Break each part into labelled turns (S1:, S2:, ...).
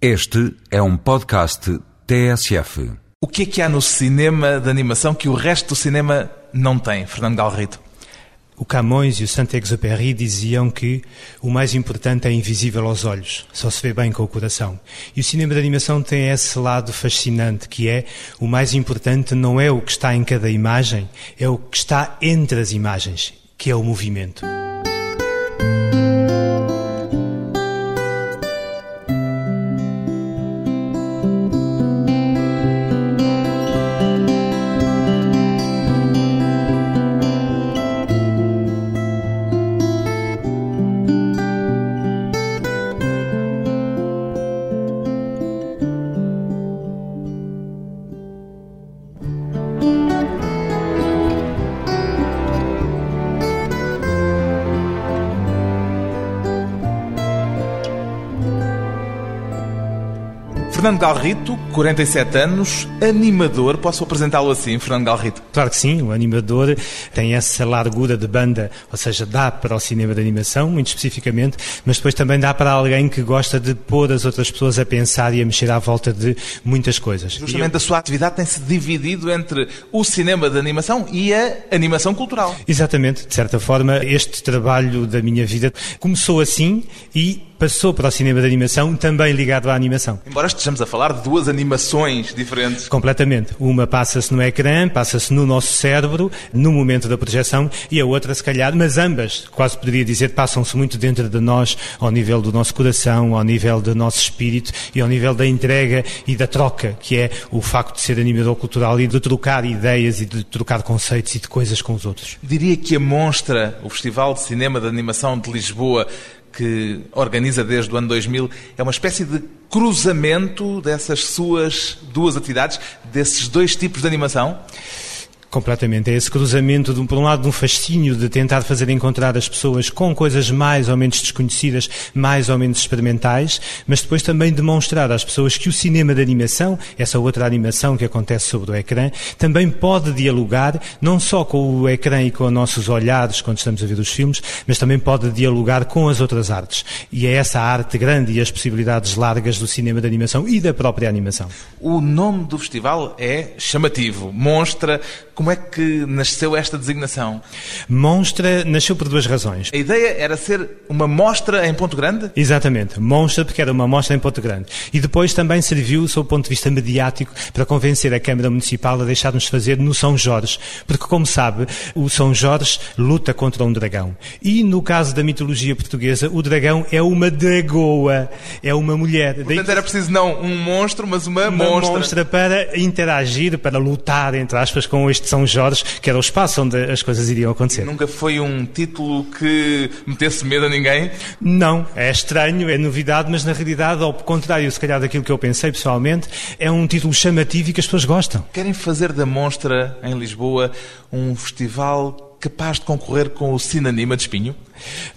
S1: Este é um podcast TSF.
S2: O que é que há no cinema de animação que o resto do cinema não tem, Fernando Galrito?
S3: O Camões e o Saint-Exupéry diziam que o mais importante é invisível aos olhos, só se vê bem com o coração. E o cinema de animação tem esse lado fascinante, que é o mais importante não é o que está em cada imagem, é o que está entre as imagens, que é o movimento.
S2: Fernando Galrito, 47 anos, animador. Posso apresentá-lo assim, Fernando Galrito?
S3: Claro que sim, o animador tem essa largura de banda, ou seja, dá para o cinema de animação, muito especificamente, mas depois também dá para alguém que gosta de pôr as outras pessoas a pensar e a mexer à volta de muitas coisas.
S2: Justamente eu... a sua atividade tem-se dividido entre o cinema de animação e a animação cultural.
S3: Exatamente, de certa forma, este trabalho da minha vida começou assim e passou para o cinema de animação, também ligado à animação.
S2: Embora estejamos a falar de duas animações diferentes.
S3: Completamente. Uma passa-se no ecrã, passa-se no nosso cérebro, no momento da projeção, e a outra, se calhar, mas ambas, quase poderia dizer, passam-se muito dentro de nós, ao nível do nosso coração, ao nível do nosso espírito e ao nível da entrega e da troca, que é o facto de ser animador cultural e de trocar ideias e de trocar conceitos e de coisas com os outros.
S2: Diria que a Monstra, o Festival de Cinema de Animação de Lisboa, que organiza desde o ano 2000, é uma espécie de cruzamento dessas suas duas atividades, desses dois tipos de animação?
S3: Completamente. É esse cruzamento, de por um lado, de um fascínio de tentar fazer encontrar as pessoas com coisas mais ou menos desconhecidas, mais ou menos experimentais, mas depois também demonstrar às pessoas que o cinema de animação, essa outra animação que acontece sobre o ecrã, também pode dialogar não só com o ecrã e com os nossos olhares quando estamos a ver os filmes, mas também pode dialogar com as outras artes. E é essa arte grande e as possibilidades largas do cinema de animação e da própria animação.
S2: O nome do festival é chamativo, mostra como é que nasceu esta designação?
S3: Monstra nasceu por duas razões.
S2: A ideia era ser uma mostra em Ponto Grande?
S3: Exatamente. Monstra porque era uma mostra em Ponto Grande. E depois também serviu, sob o ponto de vista mediático, para convencer a Câmara Municipal a deixar-nos fazer no São Jorge. Porque, como sabe, o São Jorge luta contra um dragão. E, no caso da mitologia portuguesa, o dragão é uma dragoa. É uma mulher.
S2: Portanto, era preciso não um monstro, mas uma,
S3: uma
S2: monstra.
S3: monstra para interagir, para lutar, entre aspas, com este são Jorge, que era o espaço onde as coisas iriam acontecer.
S2: Nunca foi um título que metesse medo a ninguém?
S3: Não, é estranho, é novidade, mas na realidade, ao contrário, se calhar daquilo que eu pensei pessoalmente, é um título chamativo e que as pessoas gostam.
S2: Querem fazer da Monstra em Lisboa um festival capaz de concorrer com o Cinanima de Espinho?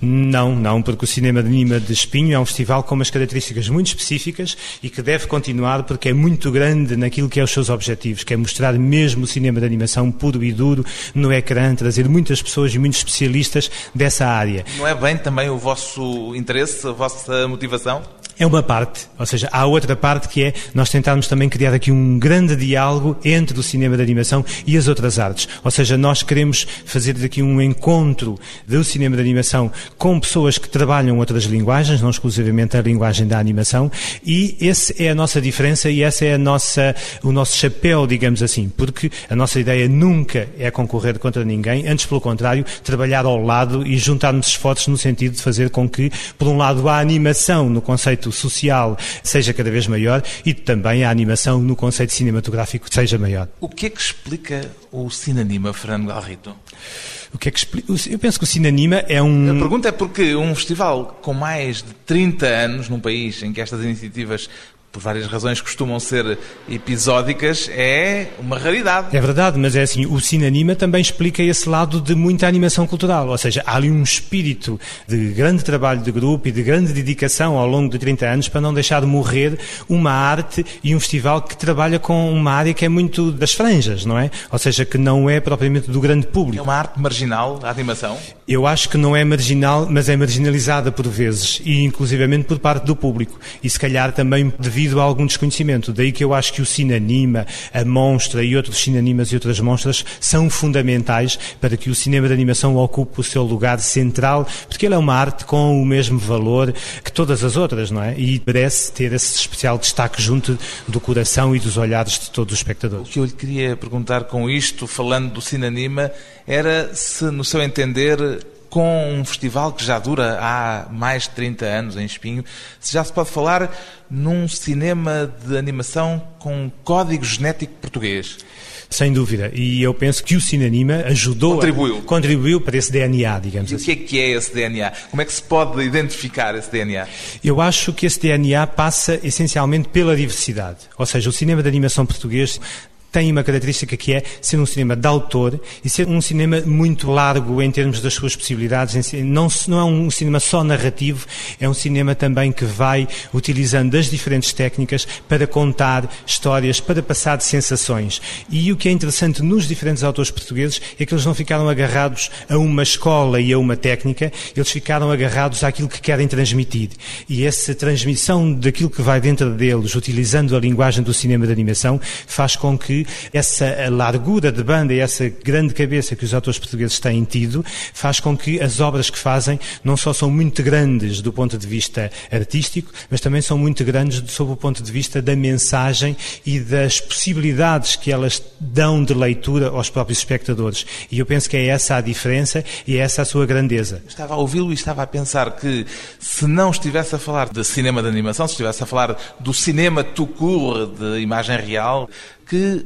S3: Não, não, porque o Cinema de Anima de Espinho é um festival com umas características muito específicas e que deve continuar porque é muito grande naquilo que é os seus objetivos, que é mostrar mesmo o cinema de animação puro e duro no ecrã, trazer muitas pessoas e muitos especialistas dessa área.
S2: Não é bem também o vosso interesse, a vossa motivação?
S3: É uma parte, ou seja, há outra parte que é nós tentarmos também criar aqui um grande diálogo entre o cinema de animação e as outras artes. Ou seja, nós queremos fazer daqui um encontro do cinema de animação com pessoas que trabalham outras linguagens, não exclusivamente a linguagem da animação, e esse é a nossa diferença e essa é a nossa, o nosso chapéu, digamos assim, porque a nossa ideia nunca é concorrer contra ninguém, antes pelo contrário, trabalhar ao lado e juntarmos esforços no sentido de fazer com que, por um lado, a animação no conceito conceito social seja cada vez maior e também a animação no conceito cinematográfico seja maior.
S2: O que é que explica o Cinanima, Fernando Galrito?
S3: O que é que explica? Eu penso que o Cinanima é um.
S2: A pergunta é porque um festival com mais de 30 anos num país em que estas iniciativas por várias razões costumam ser episódicas, é uma raridade.
S3: É verdade, mas é assim, o Cinanima também explica esse lado de muita animação cultural, ou seja, há ali um espírito de grande trabalho de grupo e de grande dedicação ao longo de 30 anos para não deixar de morrer uma arte e um festival que trabalha com uma área que é muito das franjas, não é? Ou seja, que não é propriamente do grande público.
S2: É uma arte marginal, a animação?
S3: Eu acho que não é marginal, mas é marginalizada por vezes, e inclusivamente por parte do público. E se calhar também devido a algum desconhecimento. Daí que eu acho que o Cinanima, a Monstra e outros Cinanimas e outras monstras são fundamentais para que o cinema de animação ocupe o seu lugar central, porque ele é uma arte com o mesmo valor que todas as outras, não é? E merece ter esse especial destaque junto do coração e dos olhares de todos os espectadores.
S2: O que eu lhe queria perguntar com isto, falando do Cinanima, era se, no seu entender, com um festival que já dura há mais de 30 anos em Espinho, se já se pode falar num cinema de animação com código genético português.
S3: Sem dúvida. E eu penso que o Cinanima ajudou.
S2: Contribuiu.
S3: A, contribuiu para esse DNA, digamos
S2: e
S3: assim.
S2: o que é que é esse DNA? Como é que se pode identificar esse DNA?
S3: Eu acho que esse DNA passa essencialmente pela diversidade. Ou seja, o cinema de animação português tem uma característica que é ser um cinema de autor e ser um cinema muito largo em termos das suas possibilidades. Não, não é um cinema só narrativo, é um cinema também que vai utilizando as diferentes técnicas para contar histórias, para passar de sensações. E o que é interessante nos diferentes autores portugueses é que eles não ficaram agarrados a uma escola e a uma técnica, eles ficaram agarrados àquilo que querem transmitir. E essa transmissão daquilo que vai dentro deles, utilizando a linguagem do cinema de animação, faz com que essa largura de banda e essa grande cabeça que os autores portugueses têm tido faz com que as obras que fazem não só são muito grandes do ponto de vista artístico, mas também são muito grandes sob o ponto de vista da mensagem e das possibilidades que elas dão de leitura aos próprios espectadores. E eu penso que é essa a diferença e é essa a sua grandeza.
S2: Estava a ouvi-lo e estava a pensar que se não estivesse a falar de cinema de animação, se estivesse a falar do cinema tout de imagem real, que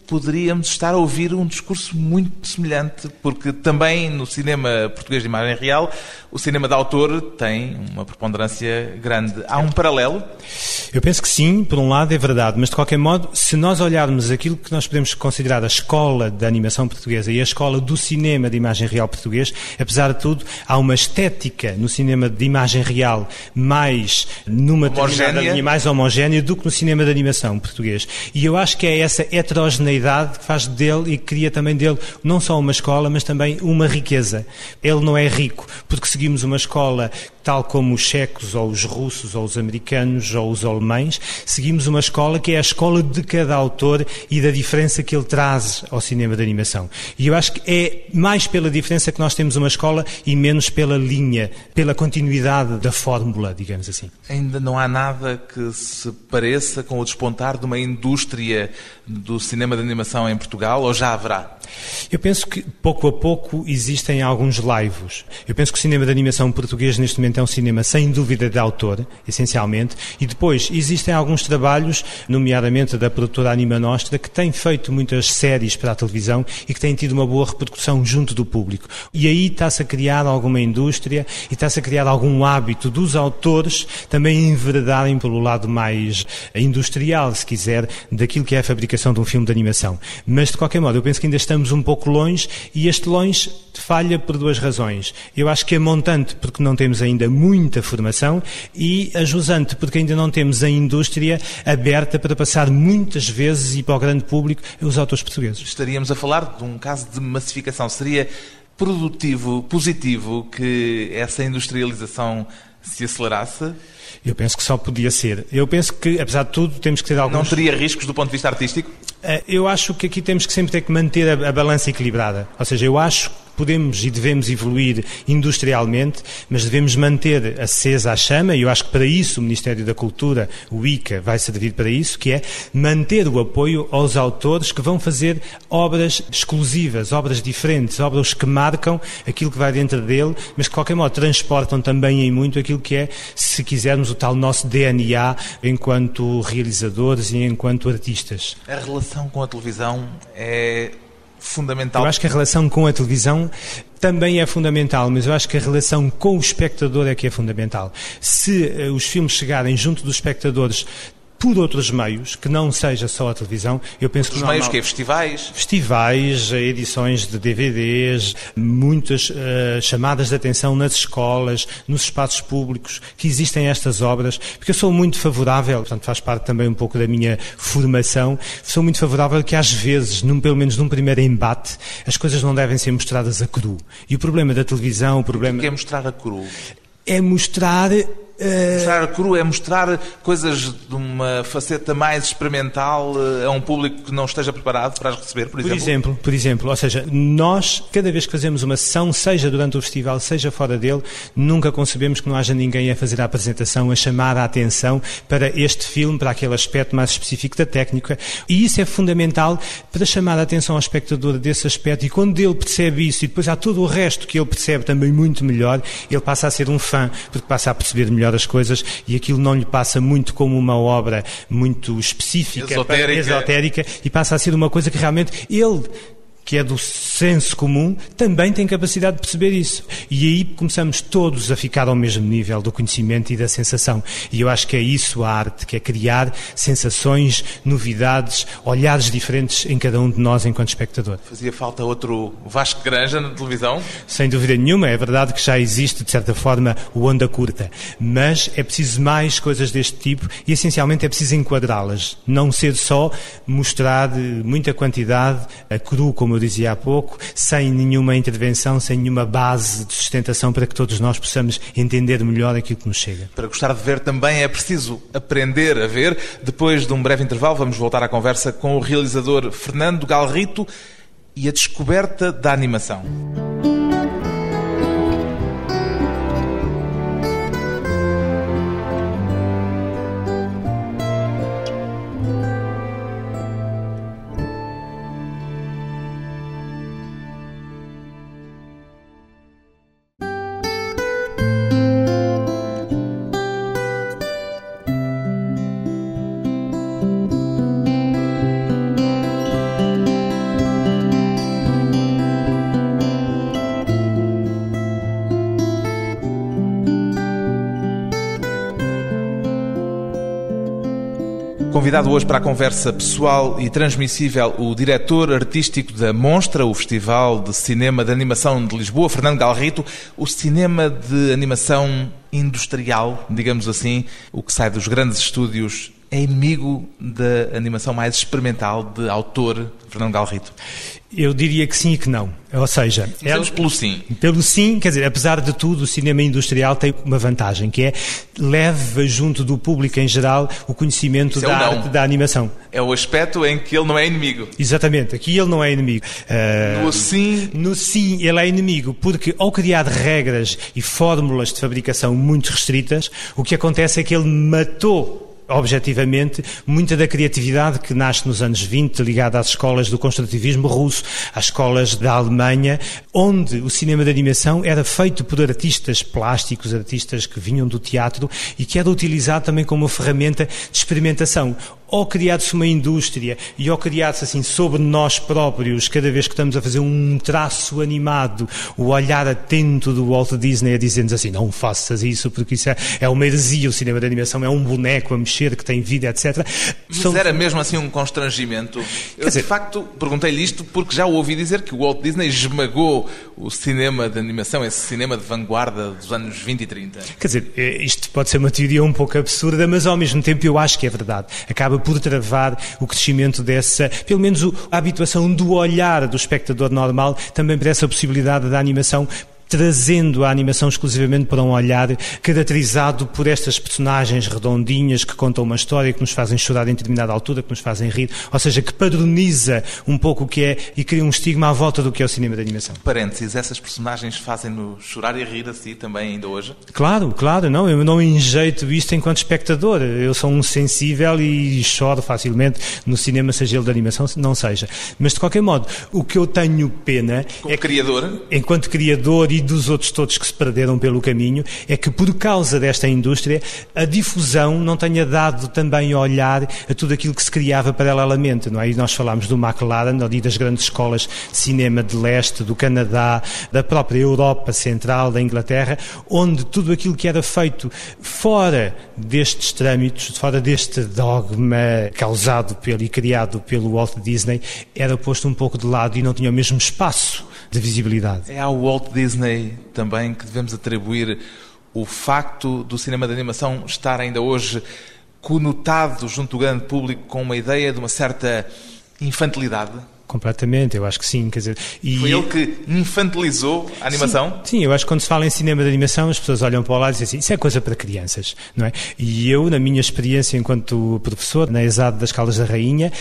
S2: poderíamos estar a ouvir um discurso muito semelhante, porque também no cinema português de imagem real, o cinema de autor tem uma preponderância grande. Há um paralelo?
S3: Eu penso que sim, por um lado é verdade, mas de qualquer modo, se nós olharmos aquilo que nós podemos considerar a escola da animação portuguesa e a escola do cinema de imagem real português, apesar de tudo, há uma estética no cinema de imagem real mais numa
S2: homogénea.
S3: linha mais homogénea do que no cinema de animação português. E eu acho que é essa heterogeneidade que faz dele e cria também dele não só uma escola, mas também uma riqueza. Ele não é rico porque seguimos uma escola tal como os checos ou os russos ou os americanos ou os alemães, seguimos uma escola que é a escola de cada autor e da diferença que ele traz ao cinema de animação. E eu acho que é mais pela diferença que nós temos uma escola e menos pela linha, pela continuidade da fórmula, digamos assim.
S2: Ainda não há nada que se pareça com o despontar de uma indústria do cinema de animação em Portugal, ou já haverá?
S3: Eu penso que pouco a pouco existem alguns laivos. Eu penso que o cinema de animação português neste momento é um cinema sem dúvida de autor, essencialmente, e depois existem alguns trabalhos, nomeadamente da produtora Anima Nostra, que tem feito muitas séries para a televisão e que têm tido uma boa repercussão junto do público. E aí está-se a criar alguma indústria e está-se a criar algum hábito dos autores também enveredarem pelo lado mais industrial, se quiser, daquilo que é a fabricação de um filme de animação. Mas, de qualquer modo, eu penso que ainda estamos um pouco longe e este longe falha por duas razões. Eu acho que é montante porque não temos ainda muita formação e a jusante porque ainda não temos a indústria aberta para passar muitas vezes e para o grande público os autores portugueses.
S2: Estaríamos a falar de um caso de massificação. Seria produtivo, positivo que essa industrialização se acelerasse?
S3: Eu penso que só podia ser. Eu penso que, apesar de tudo, temos que ter alguns...
S2: Não teria riscos do ponto de vista artístico?
S3: Eu acho que aqui temos que sempre ter que manter a, a balança equilibrada. Ou seja, eu acho podemos e devemos evoluir industrialmente, mas devemos manter acesa a chama, e eu acho que para isso o Ministério da Cultura, o ICA, vai servir para isso, que é manter o apoio aos autores que vão fazer obras exclusivas, obras diferentes, obras que marcam aquilo que vai dentro dele, mas que de qualquer modo transportam também em muito aquilo que é, se quisermos, o tal nosso DNA enquanto realizadores e enquanto artistas.
S2: A relação com a televisão é fundamental.
S3: Eu acho que a relação com a televisão também é fundamental, mas eu acho que a relação com o espectador é que é fundamental. Se uh, os filmes chegarem junto dos espectadores por outros meios, que não seja só a televisão. Eu penso
S2: Os
S3: que
S2: meios
S3: normal-
S2: que é festivais,
S3: festivais, edições de DVDs, muitas eh, chamadas de atenção nas escolas, nos espaços públicos, que existem estas obras, porque eu sou muito favorável, portanto faz parte também um pouco da minha formação, sou muito favorável que às vezes, num, pelo menos num primeiro embate, as coisas não devem ser mostradas a cru. E o problema da televisão, o problema
S2: que é mostrar a cru.
S3: é mostrar... eh,
S2: Mostrar cru é mostrar coisas de uma faceta mais experimental eh, a um público que não esteja preparado para as receber, por
S3: Por
S2: exemplo.
S3: exemplo, por exemplo, ou seja, nós, cada vez que fazemos uma sessão, seja durante o festival, seja fora dele, nunca concebemos que não haja ninguém a fazer a apresentação, a chamar a atenção para este filme, para aquele aspecto mais específico da técnica. E isso é fundamental para chamar a atenção ao espectador desse aspecto. E quando ele percebe isso, e depois há todo o resto que ele percebe também muito melhor, ele passa a ser um fã, porque passa a perceber melhor as coisas e aquilo não lhe passa muito como uma obra muito específica,
S2: Esotérica.
S3: esotérica e passa a ser uma coisa que realmente ele que é do senso comum, também tem capacidade de perceber isso. E aí começamos todos a ficar ao mesmo nível do conhecimento e da sensação. E eu acho que é isso a arte, que é criar sensações, novidades, olhares diferentes em cada um de nós enquanto espectador.
S2: Fazia falta outro Vasco Granja na televisão.
S3: Sem dúvida nenhuma, é verdade que já existe, de certa forma, o onda curta. Mas é preciso mais coisas deste tipo e, essencialmente, é preciso enquadrá-las. Não ser só mostrar eh, muita quantidade, a cru, como eu dizia há pouco, sem nenhuma intervenção, sem nenhuma base de sustentação para que todos nós possamos entender melhor aquilo que nos chega.
S2: Para gostar de ver também é preciso aprender a ver. Depois de um breve intervalo, vamos voltar à conversa com o realizador Fernando Galrito e a descoberta da animação. Convidado hoje para a conversa pessoal e transmissível o diretor artístico da Monstra, o Festival de Cinema de Animação de Lisboa, Fernando Galrito. O cinema de animação industrial, digamos assim, o que sai dos grandes estúdios, é inimigo da animação mais experimental de autor Fernando Galrito.
S3: Eu diria que sim e que não. Ou seja,
S2: Começamos pelo sim.
S3: Pelo sim, quer dizer, apesar de tudo, o cinema industrial tem uma vantagem, que é leva junto do público em geral o conhecimento
S2: Isso é
S3: da
S2: o não.
S3: arte da animação.
S2: É o aspecto em que ele não é inimigo.
S3: Exatamente, aqui ele não é inimigo. Ah,
S2: No sim,
S3: no sim, ele é inimigo, porque ao criar regras e fórmulas de fabricação muito restritas, o que acontece é que ele matou objetivamente, muita da criatividade que nasce nos anos 20, ligada às escolas do construtivismo russo, às escolas da Alemanha, onde o cinema de animação era feito por artistas plásticos, artistas que vinham do teatro e que era utilizado também como uma ferramenta de experimentação ou criado-se uma indústria e ou criado-se assim sobre nós próprios, cada vez que estamos a fazer um traço animado, o olhar atento do Walt Disney a dizer-nos assim, não faças isso porque isso é, é uma heresia, o cinema de animação é um boneco a mexer que tem vida, etc.
S2: mas
S3: São-
S2: era mesmo assim um constrangimento. Eu,
S3: dizer-
S2: de facto, perguntei-lhe isto porque já ouvi dizer que o Walt Disney esmagou o cinema de animação, esse cinema de vanguarda dos anos 20 e 30.
S3: Quer dizer, eh, isto pode ser uma teoria um pouco absurda, mas ao mesmo tempo eu acho que é verdade. Acaba por travar o crescimento dessa, pelo menos a habituação do olhar do espectador normal, também para essa possibilidade da animação trazendo a animação exclusivamente para um olhar caracterizado por estas personagens redondinhas que contam uma história, que nos fazem chorar em determinada altura, que nos fazem rir, ou seja, que padroniza um pouco o que é e cria um estigma à volta do que é o cinema de animação.
S2: Parênteses, essas personagens fazem-nos chorar e rir a si também ainda hoje?
S3: Claro, claro, não, eu não enjeito isto enquanto espectador. Eu sou um sensível e choro facilmente no cinema, seja ele de animação, não seja. Mas de qualquer modo, o que eu tenho pena
S2: Como
S3: é que,
S2: criador,
S3: enquanto criador e e dos outros todos que se perderam pelo caminho, é que por causa desta indústria, a difusão não tenha dado também olhar a tudo aquilo que se criava paralelamente, não é? E nós falámos do McLaren, ali das grandes escolas de cinema de leste, do Canadá, da própria Europa Central, da Inglaterra, onde tudo aquilo que era feito fora destes trâmites, fora deste dogma causado pelo, e criado pelo Walt Disney, era posto um pouco de lado e não tinha o mesmo espaço de visibilidade.
S2: É ao Walt Disney também que devemos atribuir o facto do cinema de animação estar ainda hoje conotado junto do grande público com uma ideia de uma certa infantilidade?
S3: Completamente, eu acho que sim. Quer dizer,
S2: e... Foi ele que infantilizou a animação?
S3: Sim, sim, eu acho que quando se fala em cinema de animação, as pessoas olham para o lado e dizem assim, isso é coisa para crianças, não é? E eu, na minha experiência enquanto professor, na ESAD das Caldas da Rainha,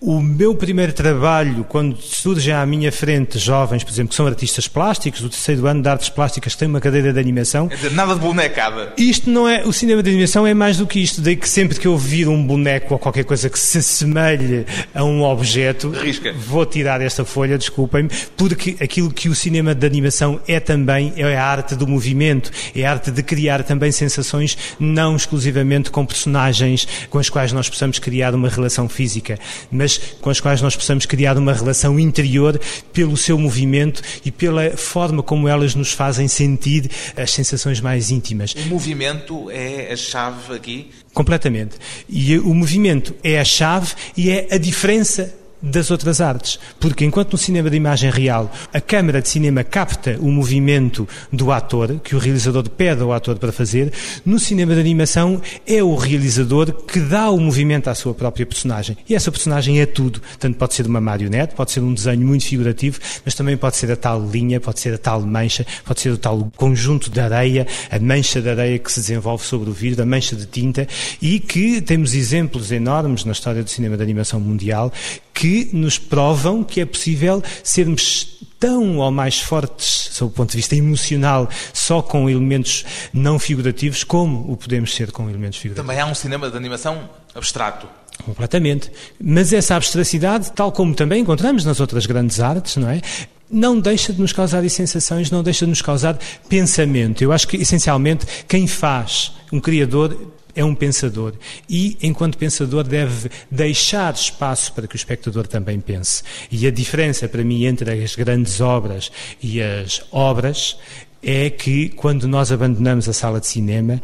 S3: o meu primeiro trabalho, quando surgem à minha frente jovens, por exemplo, que são artistas plásticos, do terceiro ano de artes plásticas, que têm uma cadeira de animação.
S2: Quer dizer, nada de bonecada.
S3: Isto não é. O cinema de animação é mais do que isto. Daí que sempre que eu vir um boneco ou qualquer coisa que se assemelhe a um objeto,
S2: Risca.
S3: vou tirar esta folha, desculpem-me, porque aquilo que o cinema de animação é também é a arte do movimento, é a arte de criar também sensações, não exclusivamente com personagens com as quais nós possamos criar uma relação física, mas mas com as quais nós possamos criar uma relação interior pelo seu movimento e pela forma como elas nos fazem sentir as sensações mais íntimas.
S2: O movimento é a chave aqui?
S3: Completamente. E o movimento é a chave e é a diferença das outras artes. Porque enquanto no cinema de imagem real a câmara de cinema capta o movimento do ator, que o realizador pede ao ator para fazer, no cinema de animação é o realizador que dá o movimento à sua própria personagem. E essa personagem é tudo. Tanto pode ser uma marionete, pode ser um desenho muito figurativo, mas também pode ser a tal linha, pode ser a tal mancha, pode ser o tal conjunto de areia, a mancha de areia que se desenvolve sobre o vidro, a mancha de tinta, e que temos exemplos enormes na história do cinema de animação mundial que nos provam que é possível sermos tão ou mais fortes, sob o ponto de vista emocional, só com elementos não figurativos, como o podemos ser com elementos figurativos.
S2: Também há um cinema de animação abstrato.
S3: Completamente. Mas essa abstracidade, tal como também encontramos nas outras grandes artes, não é? não deixa de nos causar sensações, não deixa de nos causar pensamento. Eu acho que, essencialmente, quem faz um criador é um pensador e, enquanto pensador, deve deixar espaço para que o espectador também pense. E a diferença para mim entre as grandes obras e as obras é que, quando nós abandonamos a sala de cinema,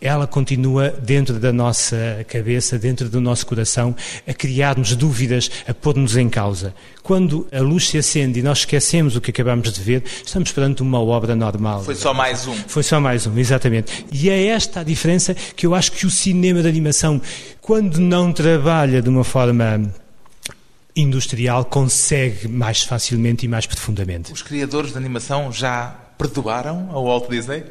S3: ela continua dentro da nossa cabeça, dentro do nosso coração, a criar-nos dúvidas, a pôr-nos em causa. Quando a luz se acende e nós esquecemos o que acabamos de ver, estamos perante uma obra normal.
S2: Foi só mais um.
S3: Foi só mais um, exatamente. E é esta a diferença que eu acho que o cinema de animação, quando não trabalha de uma forma industrial, consegue mais facilmente e mais profundamente.
S2: Os criadores de animação já perdoaram ao Walt Disney?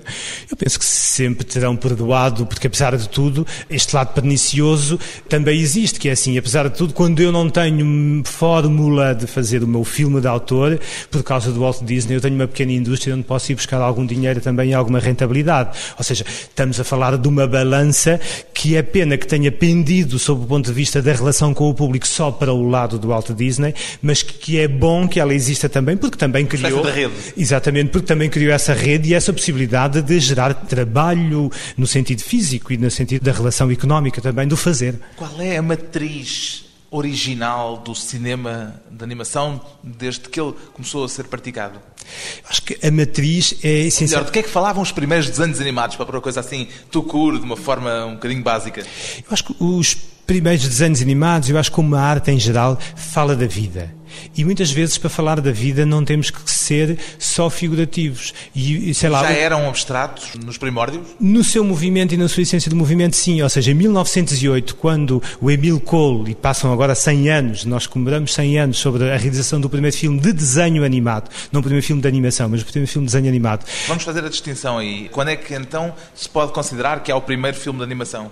S3: Eu penso que sempre terão perdoado, porque apesar de tudo, este lado pernicioso também existe, que é assim, apesar de tudo, quando eu não tenho fórmula de fazer o meu filme de autor, por causa do Walt Disney, eu tenho uma pequena indústria onde posso ir buscar algum dinheiro também e alguma rentabilidade. Ou seja, estamos a falar de uma balança que é pena que tenha pendido sob o ponto de vista da relação com o público só para o lado do Walt Disney, mas que é bom que ela exista também, porque também criou... Exatamente, porque também criou essa rede e essa possibilidade de gerar trabalho no sentido físico e no sentido da relação económica também do fazer.
S2: Qual é a matriz original do cinema de animação desde que ele começou a ser praticado?
S3: Acho que a matriz é essencial.
S2: Melhor, de que é que falavam os primeiros desenhos animados, para uma coisa assim, tucur, de uma forma um bocadinho básica?
S3: Eu acho que os primeiros desenhos animados, eu acho que como a arte em geral, fala da vida e muitas vezes, para falar da vida, não temos que ser só figurativos.
S2: E, sei lá, Já eram abstratos nos primórdios?
S3: No seu movimento e na sua essência de movimento, sim. Ou seja, em 1908, quando o Emile Cole, e passam agora 100 anos, nós comemoramos 100 anos sobre a realização do primeiro filme de desenho animado, não o primeiro filme de animação, mas o primeiro filme de desenho animado.
S2: Vamos fazer a distinção aí. Quando é que então se pode considerar que é o primeiro filme de animação?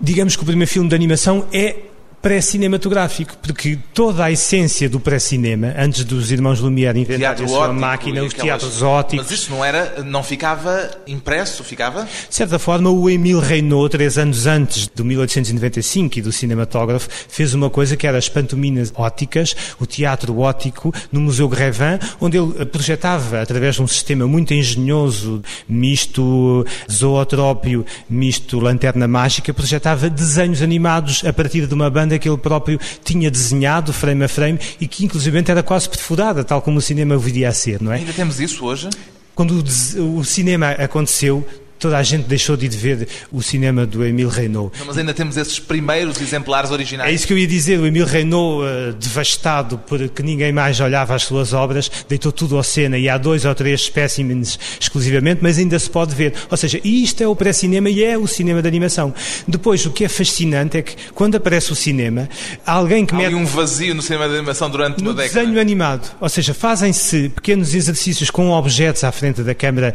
S3: Digamos que o primeiro filme de animação é pré-cinematográfico, porque toda a essência do pré-cinema, antes dos irmãos Lumière inventarem a sua
S2: ótico
S3: máquina, os
S2: aquelas-
S3: teatros óticos,
S2: Mas isso não era, não ficava impresso, ficava?
S3: de certa forma, o Emile Reynaud, três anos antes do 1895 e do cinematógrafo, fez uma coisa que era as pantominas óticas, o teatro ótico, no Museu Grévin, onde ele projetava, através de um sistema muito engenhoso, misto zootrópio, misto lanterna mágica, projetava desenhos animados a partir de uma banda que ele próprio tinha desenhado, frame a frame, e que inclusive era quase perfurada, tal como o cinema viria a ser, não é?
S2: Ainda temos isso hoje?
S3: Quando o, o cinema aconteceu, toda a gente deixou de ir ver o cinema do Emile Reynaud.
S2: Mas ainda temos esses primeiros exemplares
S3: É
S2: originais.
S3: isso que eu ia dizer, o Emile Reynaud, eh, devastado porque ninguém mais olhava as suas obras, deitou tudo ao cena e há dois ou três espécimens exclusivamente, mas ainda se pode ver. Ou seja, isto é o pré-cinema e é o cinema de animação. Depois, o que é fascinante é que quando aparece o cinema, há alguém que
S2: Há
S3: mete
S2: um vazio no cinema de animação durante
S3: no
S2: uma década.
S3: desenho animado, ou seja, fazem-se pequenos exercícios com objetos à frente da câmara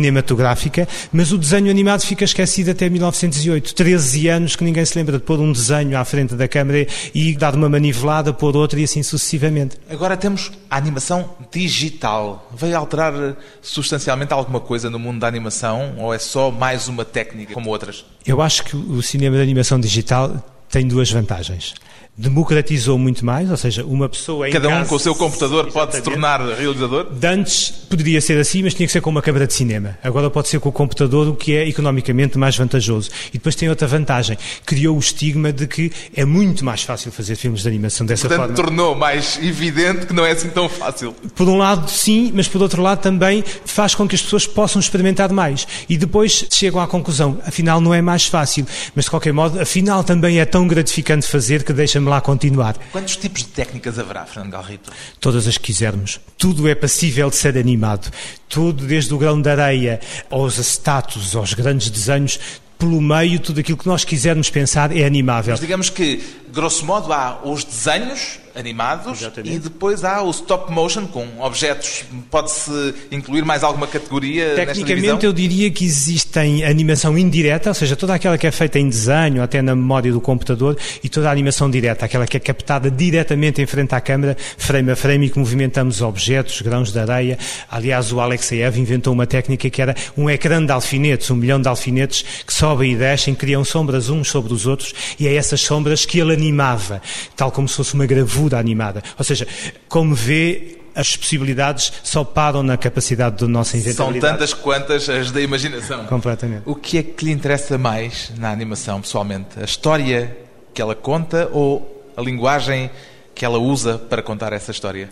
S3: cinematográfica, mas o desenho animado fica esquecido até 1908. 13 anos que ninguém se lembra de pôr um desenho à frente da câmara e dar uma manivelada, pôr outra e assim sucessivamente.
S2: Agora temos a animação digital. Veio alterar eh, substancialmente alguma coisa no mundo da animação ou é só mais uma técnica como outras?
S3: Eu acho que o cinema de animação digital tem duas vantagens. Democratizou muito mais, ou seja, uma pessoa em
S2: Cada um com o seu computador pode se tornar realizador?
S3: Antes poderia ser assim, mas tinha que ser com uma câmara de cinema. Agora pode ser com o computador, o que é economicamente mais vantajoso. E depois tem outra vantagem. Criou o estigma de que é muito mais fácil fazer filmes de animação dessa
S2: Portanto,
S3: forma.
S2: tornou mais evidente que não é assim tão fácil.
S3: Por um lado, sim, mas por outro lado também faz com que as pessoas possam experimentar mais. E depois chegam à conclusão, afinal não é mais fácil. Mas de qualquer modo, afinal também é tão gratificante fazer que deixa-me lá continuar.
S2: Quantos tipos de técnicas haverá, Fernando Galrito?
S3: todas as que quisermos. Tudo é passível de ser animado. Tudo, desde o grão de areia aos acetatos, aos grandes desenhos, pelo meio, tudo aquilo que nós quisermos pensar é animável.
S2: Mas digamos que, grosso modo, há os desenhos animados
S3: Exatamente.
S2: e depois há o stop motion com objetos. Pode-se incluir mais alguma categoria?
S3: Tecnicamente, eu diria que existem animação indireta, ou seja, toda aquela que é feita em desenho, até na memória do computador, e toda a animação direta, aquela que é captada diretamente em frente à câmara, frame a frame, e que movimentamos objetos, grãos de areia. Aliás, o Alexeyev inventou uma técnica que era um ecrã de alfinetes, um milhão de alfinetes que sobem e descem, criam sombras uns sobre os outros, e é essas sombras que ele animava, tal como se fosse uma gravura animada. Ou seja, como vê, as possibilidades só param na capacidade da nossa
S2: São
S3: inventabilidade.
S2: tantas quantas as da imaginação.
S3: Completamente.
S2: O que é que lhe interessa mais na animação, pessoalmente? A história que ela conta ou a linguagem que ela usa para contar essa história?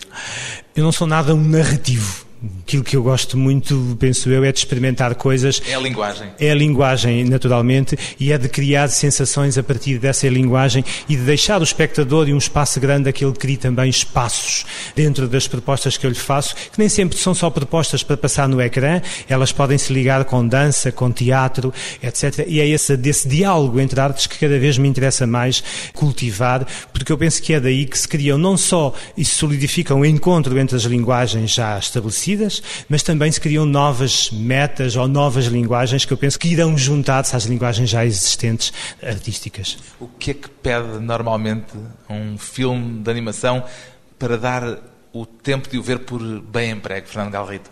S3: Eu não sou nada um narrativo. Aquilo que eu gosto muito, penso eu, é de experimentar coisas.
S2: É a linguagem.
S3: É a linguagem, naturalmente, e é de criar sensações a partir dessa linguagem e de deixar o espectador e um espaço grande a que ele crie também espaços dentro das propostas que eu lhe faço, que nem sempre são só propostas para passar no ecrã, elas podem se ligar com dança, com teatro, etc. E é esse, desse diálogo entre artes que cada vez me interessa mais cultivar, porque eu penso que é daí que se criam não só e se solidificam o encontro entre as linguagens já estabelecidas, mas também se criam novas metas ou novas linguagens que eu penso que irão juntar-se às linguagens já existentes artísticas.
S2: O que é que pede normalmente um filme de animação para dar o tempo de o ver por bem emprego, Fernando Galrito?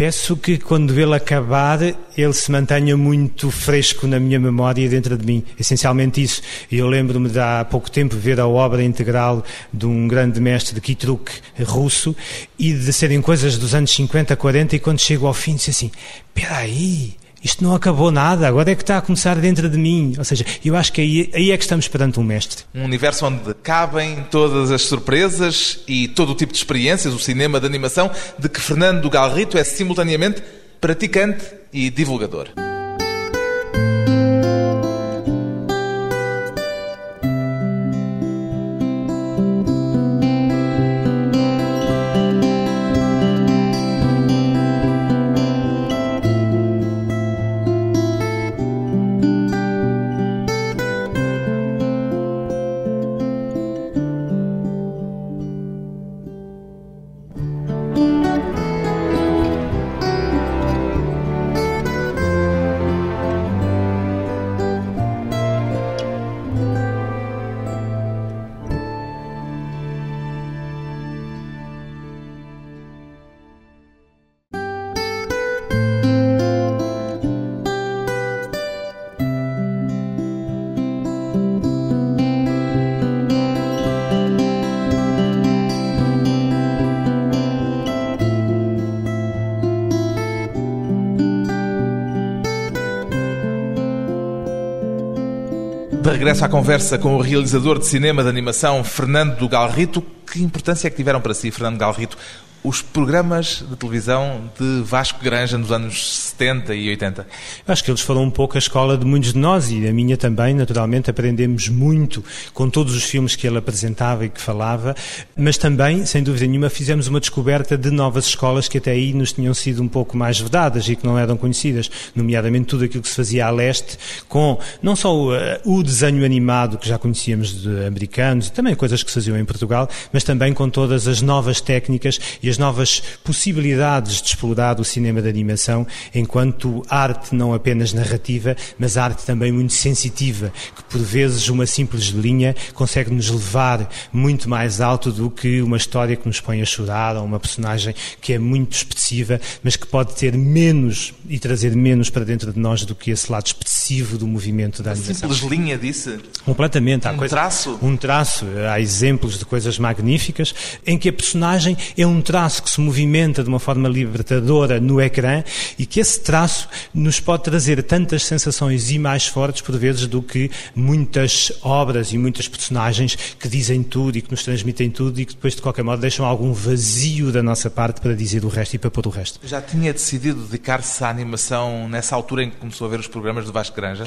S3: Peço que quando ele acabar, ele se mantenha muito fresco na minha memória e dentro de mim. Essencialmente isso. Eu lembro-me de há pouco tempo ver a obra integral de um grande mestre de Kitruk russo e de serem coisas dos anos 50, 40 e quando chego ao fim disse assim, espera aí, isto não acabou nada, agora é que está a começar dentro de mim. Ou seja, eu acho que aí, aí é que estamos perante um mestre.
S2: Um universo onde cabem todas as surpresas e todo o tipo de experiências, o cinema de animação, de que Fernando Galrito é simultaneamente praticante e divulgador. De regresso à conversa com o realizador de cinema de animação, Fernando Galrito. Que importância é que tiveram para si, Fernando Galrito, os programas de televisão de Vasco Granja nos anos 70 e 80?
S3: Acho que eles foram um pouco a escola de muitos de nós e a minha também, naturalmente, aprendemos muito com todos os filmes que ele apresentava e que falava, mas também, sem dúvida nenhuma, fizemos uma descoberta de novas escolas que até aí nos tinham sido um pouco mais vedadas e que não eram conhecidas, nomeadamente tudo aquilo que se fazia a leste, com não só o, o desenho animado que já conhecíamos de americanos e também coisas que se faziam em Portugal, mas também com todas as novas técnicas e as novas possibilidades de explorar o cinema de animação enquanto arte não apenas narrativa, mas arte também muito sensitiva, que por vezes uma simples linha consegue nos levar muito mais alto do que uma história que nos põe a chorar ou uma personagem que é muito expressiva, mas que pode ter menos e trazer menos para dentro de nós do que esse lado expressivo do movimento da animação.
S2: Simples linha, disse?
S3: Completamente.
S2: Há um coisa, traço?
S3: Um traço. Há exemplos de coisas magníficas em que a personagem é um traço que se movimenta de uma forma libertadora no ecrã e que esse traço nos pode trazer tantas sensações e mais fortes por vezes do que muitas obras e muitas personagens que dizem tudo e que nos transmitem tudo e que depois de qualquer modo deixam algum vazio da nossa parte para dizer o resto e para pôr o resto.
S2: Já tinha decidido dedicar-se à animação nessa altura em que começou a ver os programas do Vasco Granja?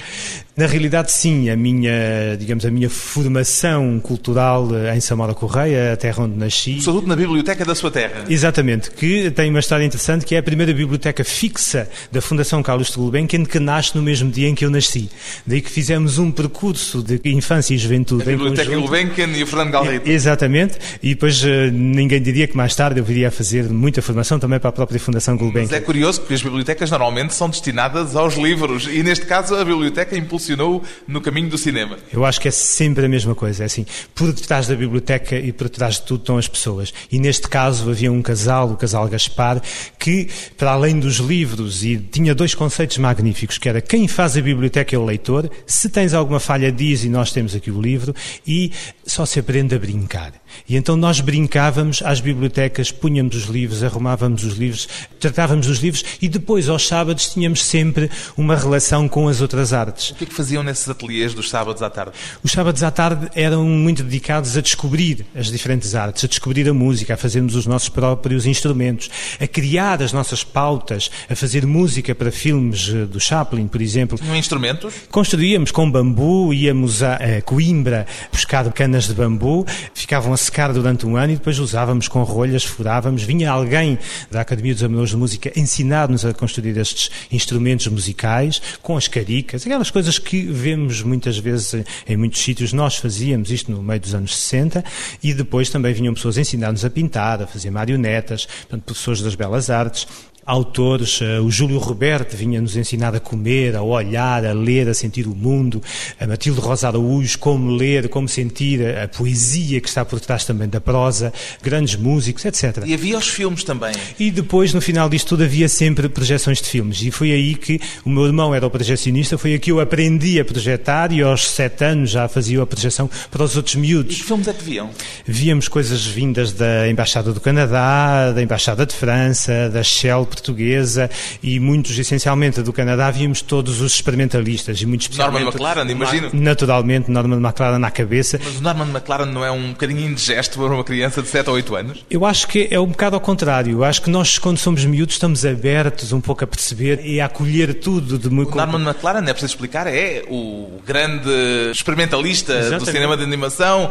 S3: Na realidade sim, a minha, digamos, a minha formação cultural em Samora Correia, a terra onde nasci.
S2: Sobretudo na biblioteca da sua terra.
S3: Exatamente, que tem uma história interessante, que é a primeira biblioteca fixa da Fundação Carlos de Gulbenkian, que nasce no mesmo dia em que eu nasci. Daí que fizemos um percurso de infância e juventude.
S2: A Biblioteca Gulbenkian e o Fernando Galrito.
S3: Exatamente, e depois eh, ninguém diria que mais tarde eu viria a fazer muita formação também para a própria Fundação Gulbenkian.
S2: Mas é curioso porque as bibliotecas normalmente são destinadas aos livros e neste caso a biblioteca impulsionou no caminho do cinema.
S3: Eu acho que é sempre a mesma coisa, é assim, por detrás da biblioteca e por detrás de tudo estão as pessoas. E neste caso havia um casal, o casal Gaspar, que, para além dos livros, e tinha dois conceitos magníficos, que era quem faz a biblioteca é o leitor, se tens alguma falha diz e nós temos aqui o livro, e só se aprende a brincar. E então nós brincávamos às bibliotecas, punhamos os livros, arrumávamos os livros, tratávamos os livros e depois aos sábados tínhamos sempre uma relação com as outras artes.
S2: O que é que faziam nesses ateliês dos sábados à tarde?
S3: Os sábados à tarde eram muito dedicados a descobrir as diferentes artes, a descobrir a música, a fazermos os nossos próprios instrumentos, a criar as nossas pautas, a fazer música para filmes eh, do Chaplin, por exemplo.
S2: Tinham instrumentos?
S3: Construíamos com bambu, íamos a, a Coimbra buscar canas de bambu, ficavam a secar durante um ano e depois usávamos com rolhas, furávamos. Vinha alguém da Academia dos Amadores de Música ensinar-nos a construir estes instrumentos musicais, com as caricas, aquelas coisas que vemos muitas vezes em muitos sítios. Nós fazíamos isto no meio dos anos 60 e depois também vinham pessoas ensinar-nos a pintar, a fazer marionetas, portanto, professores das belas artes autores. Eh, o Júlio Roberto vinha-nos ensinar a comer, a olhar, a ler, a sentir o mundo. A Matilde Rosa Araújo, como ler, como sentir a poesia que está por trás também da prosa. Grandes músicos, etc.
S2: E havia os filmes também.
S3: E depois, no final disto tudo, havia sempre projeções de filmes. E foi aí que o meu irmão era o projecionista, foi aí que eu aprendi a projetar e aos sete anos já fazia a projeção para os outros miúdos.
S2: E que filmes é que viam?
S3: Víamos coisas vindas da Embaixada do Canadá, da Embaixada de França, da Shell portuguesa e muitos, essencialmente, do Canadá, víamos todos os experimentalistas e muito especialmente...
S2: Norman McLaren, imagino.
S3: Naturalmente, Norman McLaren na cabeça.
S2: Mas o Norman McLaren não é um bocadinho indigesto para uma criança de 7 ou 8 anos?
S3: Eu acho que é um bocado ao contrário. Eu acho que nós, quando somos miúdos, estamos abertos um pouco a perceber e a acolher tudo. De muito...
S2: O Norman McLaren, é preciso explicar, é o grande experimentalista Exatamente. do cinema de animação,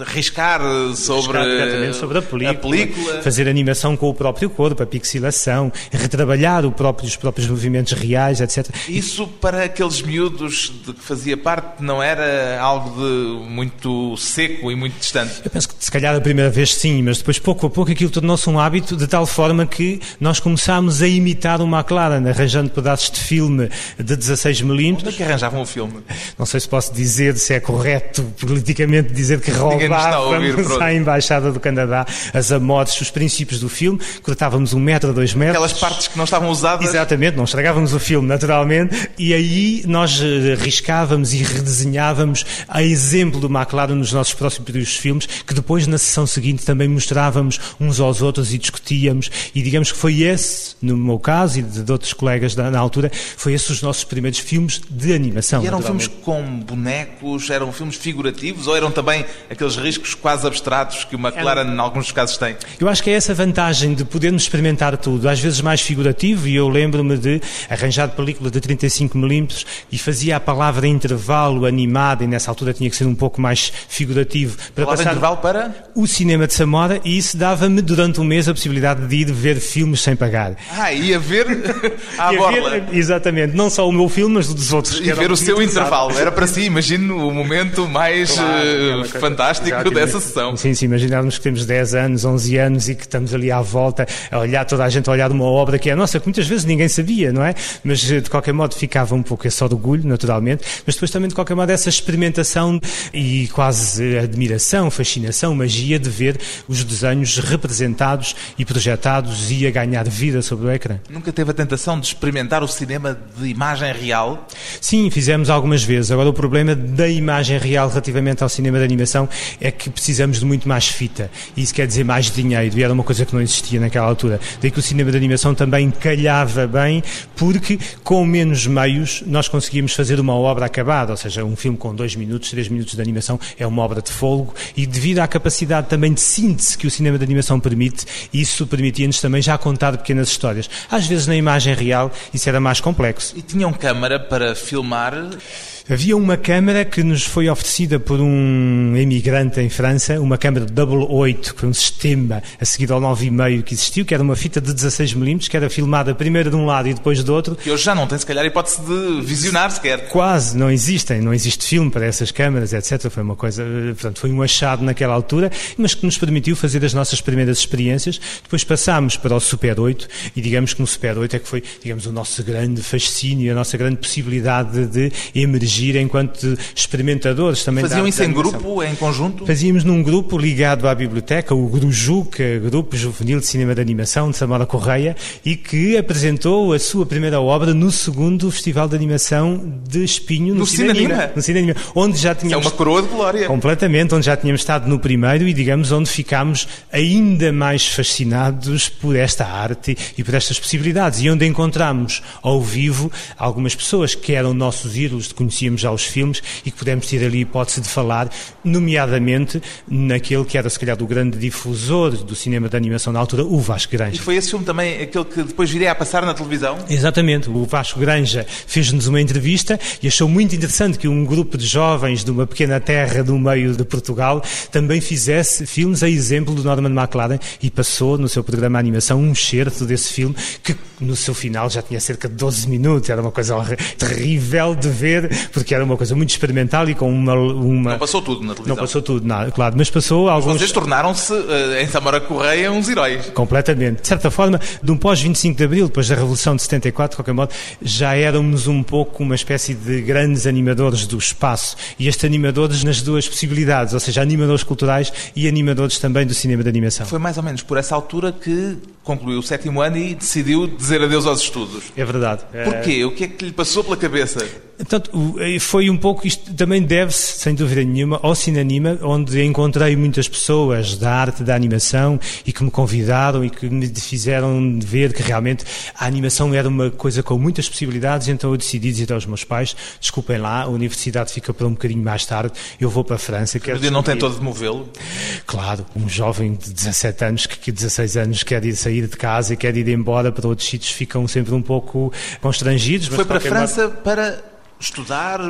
S2: arriscar sobre,
S3: sobre a, película,
S2: a película,
S3: fazer animação com o próprio corpo, a pixilação, retrabalhar próprio, os próprios movimentos reais, etc.
S2: Isso para aqueles miúdos de que fazia parte não era algo de muito seco e muito distante?
S3: Eu penso que se calhar a primeira vez sim, mas depois pouco a pouco aquilo tornou-se um hábito de tal forma que nós começámos a imitar o McLaren, arranjando pedaços de filme de 16 milímetros.
S2: Onde é que arranjavam o filme?
S3: Não sei se posso dizer, se é correto politicamente dizer que roubávamos à Embaixada do Canadá as amores, os princípios do filme, cortávamos um metro, dois metros
S2: Aquelas partes que não estavam usadas.
S3: Exatamente, não estragávamos o filme, naturalmente, e aí nós eh, riscávamos e redesenhávamos a exemplo do McLaren nos nossos próximos filmes, que depois na sessão seguinte também mostrávamos uns aos outros e discutíamos, e digamos que foi esse, no meu caso e de outros colegas da, na altura, foi esse os nossos primeiros filmes de animação.
S2: E eram filmes com bonecos, eram filmes figurativos ou eram também aqueles riscos quase abstratos que o McLaren, em alguns casos, tem?
S3: Eu acho que é essa vantagem de podermos experimentar tudo, às vezes mais figurativo, e eu lembro-me de arranjar película de 35mm e fazia a palavra intervalo animada, e nessa altura tinha que ser um pouco mais figurativo.
S2: Para palavra passar intervalo para?
S3: O cinema de Samora, e isso dava-me durante um mês a possibilidade de ir ver filmes sem pagar.
S2: Ah, ia ver à ia borla. Ver,
S3: exatamente, não só o meu filme, mas dos outros.
S2: E ver o seu intervalo, era para si, imagino o momento mais claro, uh, fantástico dessa sessão.
S3: Sim, sim, imaginarmos que temos 10 anos, 11 anos e que estamos ali à volta a olhar, toda a gente a olhar de uma obra que é nossa, que muitas vezes ninguém sabia, não é? Mas eh, de qualquer modo ficava um pouco esse orgulho, naturalmente, mas depois também de qualquer modo essa experimentação e quase admiração, fascinação, magia de ver os desenhos representados e projetados e a ganhar vida sobre o ecrã.
S2: Nunca teve a tentação de experimentar o cinema de imagem real?
S3: Sim, fizemos algumas vezes. Agora o problema da imagem real relativamente ao cinema de animação é que precisamos de muito mais fita. E isso quer dizer mais dinheiro, e era uma coisa que não existia naquela altura. Daí que o cinema de animação também calhava bem, porque com menos meios nós conseguimos fazer uma obra acabada, ou seja, um filme com dois minutos, três minutos de animação é uma obra de folgo, e devido à capacidade também de síntese que o cinema de animação permite, isso permitia-nos também já contar pequenas histórias. Às vezes na imagem real isso era mais complexo.
S2: E tinham câmara para filmar?
S3: Havia uma câmara que nos foi oferecida por um imigrante em França, uma câmara Double 8, que foi um sistema a seguir ao 9,5 que existiu, que era uma fita de 16mm, que era filmada primeiro de um lado e depois do outro.
S2: Que hoje já não tem, se calhar, hipótese de visionar sequer.
S3: Quase, não existem, não existe filme para essas câmaras, etc. Foi uma coisa, portanto, foi um achado naquela altura, mas que nos permitiu fazer as nossas primeiras experiências. Depois passámos para o Super 8 e digamos que no Super 8 é que foi, digamos, o nosso grande fascínio, a nossa grande possibilidade de emergir agir enquanto experimentadores também.
S2: Faziam isso em grupo, em conjunto?
S3: Fazíamos num grupo ligado à biblioteca, o Grujuca, é Grupo Juvenil de Cinema de Animação de Samora Correia, e que apresentou a sua primeira obra no segundo Festival de Animação de Espinho,
S2: no, no Cinema.
S3: No Cinema, onde já tínhamos...
S2: é uma coroa de glória.
S3: Completamente, onde já tínhamos estado no primeiro e, digamos, onde ficámos ainda mais fascinados por esta arte e por estas possibilidades. E onde encontramos ao vivo algumas pessoas que eram nossos ídolos de conhecimento assistíamos aos filmes e que pudemos ter ali a hipótese de falar, nomeadamente naquele que era se calhar do grande difusor do cinema de animação na altura, o Vasco Granja.
S2: E foi esse filme também aquele que depois viria a passar na televisão?
S3: Exatamente. O Vasco Granja fez-nos uma entrevista e achou muito interessante que um grupo de jovens de uma pequena terra do meio de Portugal também fizesse filmes a exemplo do Norman McLaren e passou no seu programa de animação um certo desse filme que no seu final já tinha cerca de 12 minutos, era uma coisa terrível de ver, porque era uma coisa muito experimental e com uma. uma...
S2: Não passou tudo na televisão.
S3: Não passou tudo, nada, claro, mas passou alguns.
S2: Vocês tornaram-se, uh, em Samora Correia, uns heróis.
S3: Completamente. De certa forma, de um pós-25 de Abril, depois da Revolução de 74, de qualquer modo, já éramos um pouco uma espécie de grandes animadores do espaço. E estes animadores nas duas possibilidades, ou seja, animadores culturais e animadores também do cinema de animação.
S2: Foi mais ou menos por essa altura que concluiu o sétimo ano e decidiu dizer adeus aos estudos.
S3: É verdade.
S2: Porquê? O que é que lhe passou pela cabeça?
S3: Portanto, foi um pouco, isto também deve-se, sem dúvida nenhuma, ao Cinanima, onde encontrei muitas pessoas da arte da animação e que me convidaram e que me fizeram ver que realmente a animação era uma coisa com muitas possibilidades, então eu decidi dizer aos meus pais, desculpem lá, a universidade fica para um bocadinho mais tarde, eu vou para a França.
S2: Quero não tentou demovê-lo?
S3: Claro, um jovem de 17 anos, que 16 anos quer ir sair de casa e quer ir embora para outros sítios, ficam sempre um pouco constrangidos.
S2: Foi para a França para estudar,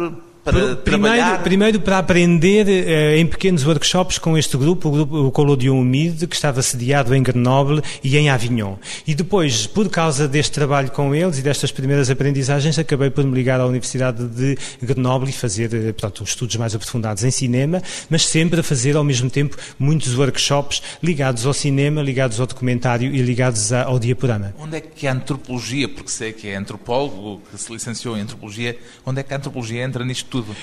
S2: para
S3: primeiro, primeiro, para aprender eh, em pequenos workshops com este grupo, o grupo Collodion Humide, que estava sediado em Grenoble e em Avignon. E depois, por causa deste trabalho com eles e destas primeiras aprendizagens, acabei por me ligar à Universidade de Grenoble e fazer, eh, portanto, estudos mais aprofundados em cinema, mas sempre a fazer ao mesmo tempo muitos workshops ligados ao cinema, ligados ao documentário e ligados ao diaporama.
S2: Onde é que a antropologia, porque sei que é antropólogo, que se licenciou em antropologia, onde é que a antropologia entra nisto tudo?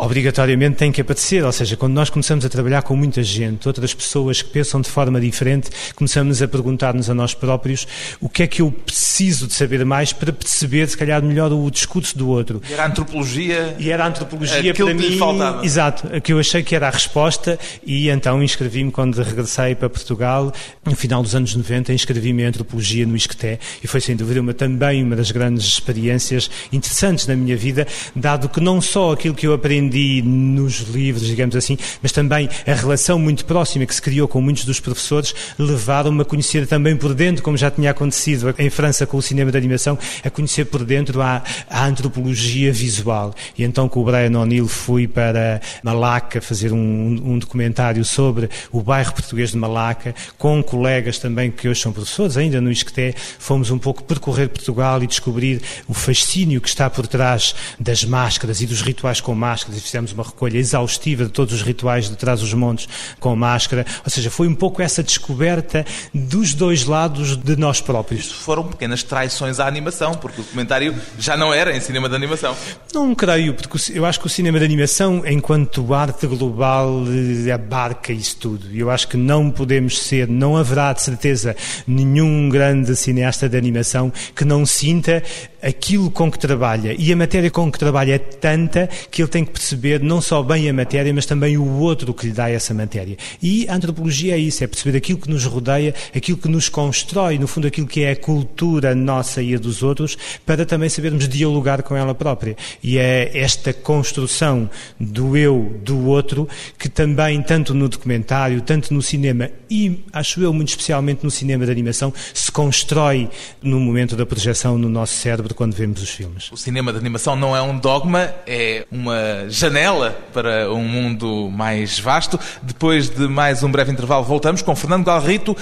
S3: Obrigatoriamente tem que aparecer. Ou seja, quando nós começamos a trabalhar com muita gente, outras pessoas que pensam de forma diferente, começamos a perguntar-nos a nós próprios o que é que eu preciso de saber mais para perceber, se calhar, melhor o discurso do outro.
S2: E era a antropologia.
S3: E era a antropologia para mim.
S2: faltava.
S3: Exato, que eu achei que era a resposta e então inscrevi-me quando regressei para Portugal, no final dos anos 90, inscrevi-me em antropologia no Isqueté e foi sem dúvida uma, também uma das grandes experiências interessantes na minha vida, dado que não só aquilo que eu aprendi nos livros, digamos assim, mas também a relação muito próxima que se criou com muitos dos professores levaram-me a conhecer também por dentro, como já tinha acontecido em França com o cinema de animação, a conhecer por dentro a, a antropologia visual. E então com o Brian O'Neill fui para Malaca fazer um, um documentário sobre o bairro português de Malaca, com colegas também que hoje são professores, ainda no Isqueté, fomos um pouco percorrer Portugal e descobrir o fascínio que está por trás das máscaras e dos rituais com máscaras fizemos uma recolha exaustiva de todos os rituais de trás dos montes com máscara, ou seja, foi um pouco essa descoberta dos dois lados de nós próprios.
S2: Foram pequenas traições à animação, porque o documentário já não era em cinema de animação.
S3: Não creio, porque eu acho que o cinema de animação, enquanto arte global, eh, abarca isso tudo. Eu acho que não podemos ser, não haverá de certeza nenhum grande cineasta de animação que não sinta aquilo com que trabalha. E a matéria com que trabalha é tanta que ele tem que perceber não só bem a matéria, mas também o outro que lhe dá essa matéria. E a antropologia é isso, é perceber aquilo que nos rodeia, aquilo que nos constrói, no fundo aquilo que é a cultura nossa e a dos outros, para também sabermos dialogar com ela própria. E é esta construção do eu, do outro, que também, tanto no documentário, tanto no cinema e, acho eu, muito especialmente no cinema de animação, se constrói no momento da projeção no nosso quando vemos os filmes.
S2: O cinema de animação não é um dogma, é uma janela para um mundo mais vasto. Depois de mais um breve intervalo, voltamos com Fernando Galrito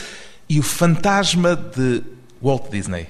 S2: e o fantasma de Walt Disney.